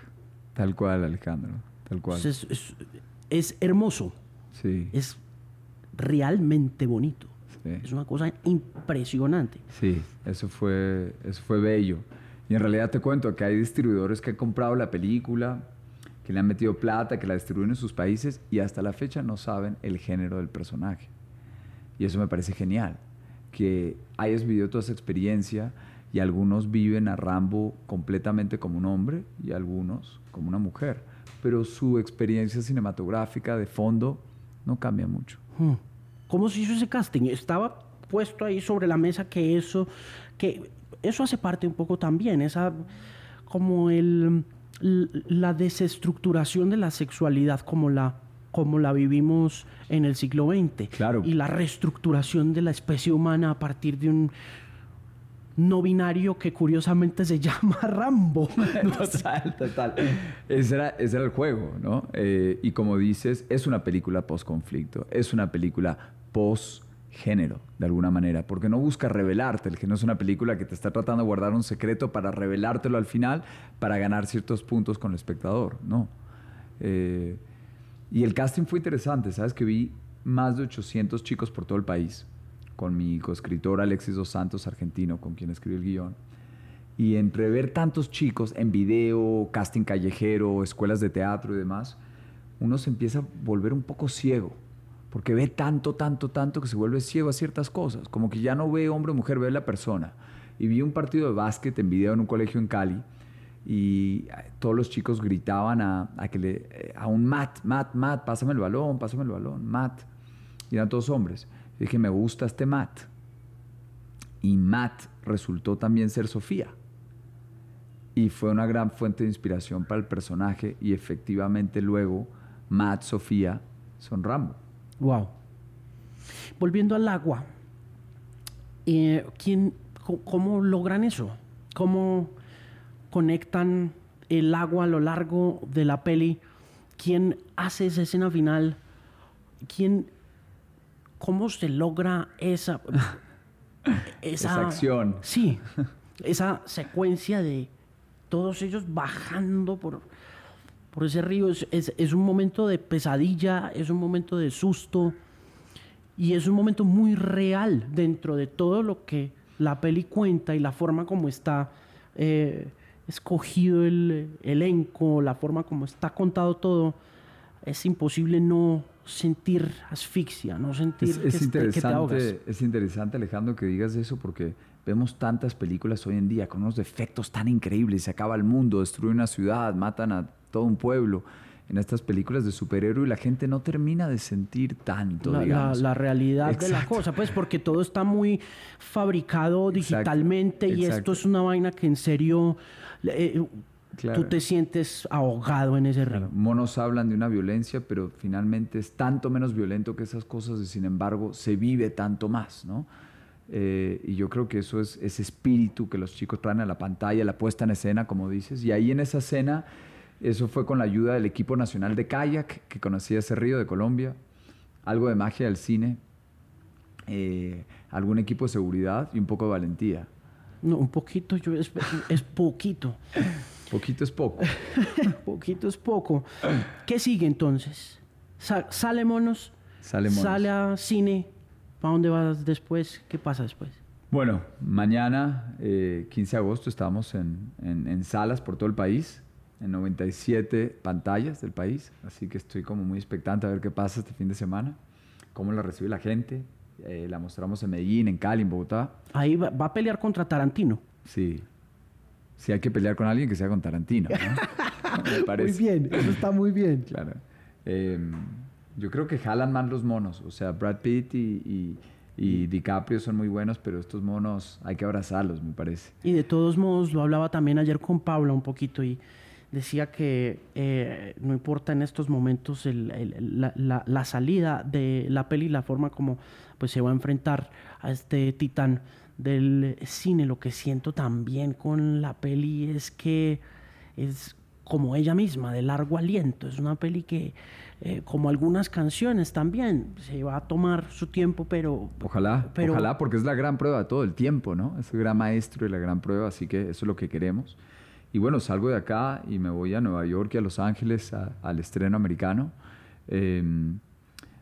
tal cual, Alejandro, tal cual. Es, hermoso. Sí. Es realmente bonito. Es una cosa impresionante. Sí, eso fue, eso fue bello. Y en realidad te cuento que hay distribuidores que han comprado la película, que le han metido plata, que la distribuyen en sus países y hasta la fecha no saben el género del personaje. Y eso me parece genial, que hayas vivido toda esa experiencia y algunos viven a Rambo completamente como un hombre y algunos como una mujer, pero su experiencia cinematográfica de fondo no cambia mucho. Hmm. ¿Cómo se hizo ese casting? Estaba puesto ahí sobre la mesa que eso, que eso hace parte un poco también, esa como el la desestructuración de la sexualidad como la como la vivimos en el siglo XX. Claro. Y la reestructuración de la especie humana a partir de un no binario que curiosamente se llama Rambo. total, total. Ese era, ese era el juego, ¿no? Eh, y como dices, es una película post-conflicto, es una película post género, de alguna manera, porque no busca revelarte, el no es una película que te está tratando de guardar un secreto para revelártelo al final, para ganar ciertos puntos con el espectador, no. Eh, y el casting fue interesante, ¿sabes? Que vi más de 800 chicos por todo el país, con mi coescritor Alexis Dos Santos, argentino, con quien escribí el guion. Y entre ver tantos chicos en video, casting callejero, escuelas de teatro y demás, uno se empieza a volver un poco ciego porque ve tanto, tanto, tanto que se vuelve ciego a ciertas cosas, como que ya no ve hombre o mujer, ve la persona. Y vi un partido de básquet en video en un colegio en Cali y eh, todos los chicos gritaban a, que le, eh, a un Matt, Matt, Matt, pásame el balón, pásame el balón, Matt. Y eran todos hombres. Y dije, me gusta este Matt. Y Matt resultó también ser Sofía. Y fue una gran fuente de inspiración para el personaje y efectivamente luego Matt, Sofía son Rambo. Wow. Volviendo al agua, eh, ¿quién, ¿cómo logran eso? ¿Cómo conectan el agua a lo largo de la peli? ¿Quién hace esa escena final? ¿Quién, ¿Cómo se logra esa, esa, acción? Sí, esa secuencia de todos ellos bajando por por ese río. Es, un momento de pesadilla, es un momento de susto y es un momento muy real dentro de todo lo que la peli cuenta y la forma como está eh, escogido el elenco, la forma como está contado todo. Es imposible no sentir asfixia, no sentir es, que, interesante, Es interesante, Alejandro, que digas eso porque vemos tantas películas hoy en día con unos defectos tan increíbles. Se acaba el mundo, destruye una ciudad, matan a todo un pueblo en estas películas de superhéroe y la gente no termina de sentir tanto, la, digamos. La, realidad de la cosa, pues porque todo está muy fabricado digitalmente y esto es una vaina que en serio eh, tú te sientes ahogado en ese río. Monos hablan de una violencia, pero finalmente es tanto menos violento que esas cosas y sin embargo se vive tanto más, ¿no? Eh, y yo creo que eso es ese espíritu que los chicos traen a la pantalla, la puesta en escena, como dices, y ahí en esa escena Eso fue con la ayuda del equipo nacional de kayak, que conocía ese río de Colombia, algo de magia del cine, eh, algún equipo de seguridad y un poco de valentía. No, un poquito, yo, es, es poquito. poquito es poco. poquito es poco. ¿Qué sigue entonces? ¿Sale Monos? Sale Monos. ¿Sale a cine? ¿Para dónde vas después? ¿Qué pasa después? Bueno, mañana, 15 eh, de agosto, estamos en, en, salas por todo el país, en 97 pantallas del país, así que estoy como muy expectante a ver qué pasa este fin de semana, cómo la recibe la gente. Eh, la mostramos en Medellín, en Cali, en Bogotá. Ahí va, a pelear contra Tarantino. Sí. Si hay que pelear con alguien que sea con Tarantino. Me parece. Muy bien, eso está muy bien. Claro. Em, yo creo que jalan más los monos, o sea, Brad Pitt y y DiCaprio son muy buenos, pero estos monos hay que abrazarlos, me parece. Y de todos modos, lo hablaba también ayer con Paula un poquito y decía que eh, no importa en estos momentos la, salida de la peli, la forma como pues, se va a enfrentar a este titán del cine. Lo que siento también con la peli es que es como ella misma, de largo aliento. Es una peli que eh, como algunas canciones también. Se va a tomar su tiempo, pero... Ojalá, ojalá, porque es la gran prueba de todo el tiempo, ¿no? Es el gran maestro y la gran prueba, así que eso es lo que queremos. Y bueno, salgo de acá y me voy a Nueva York y a Los Ángeles al estreno americano. Em,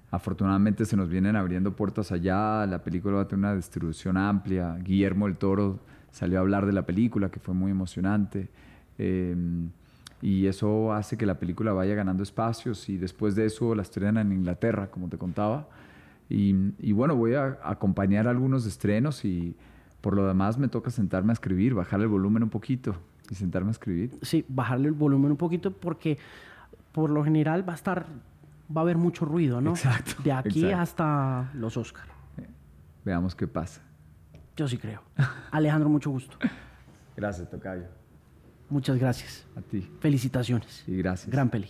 afortunadamente se nos vienen abriendo puertas allá, la película va a tener una distribución amplia. Guillermo el Toro salió a hablar de la película, que fue muy emocionante. Em, y eso hace que la película vaya ganando espacios y después de eso la estrenan en Inglaterra, como te contaba. Y, bueno, voy a acompañar algunos estrenos y por lo demás me toca sentarme a escribir, bajar el volumen un poquito y sentarme a escribir. Sí, bajarle el volumen un poquito porque por lo general va a estar, va a haber mucho ruido, ¿no? Exacto. De aquí hasta los Oscars. Veamos qué pasa. Yo sí creo. Alejandro, mucho gusto. Gracias, Tocayo. Muchas gracias. A ti. Felicitaciones. Y gracias. Gran peli.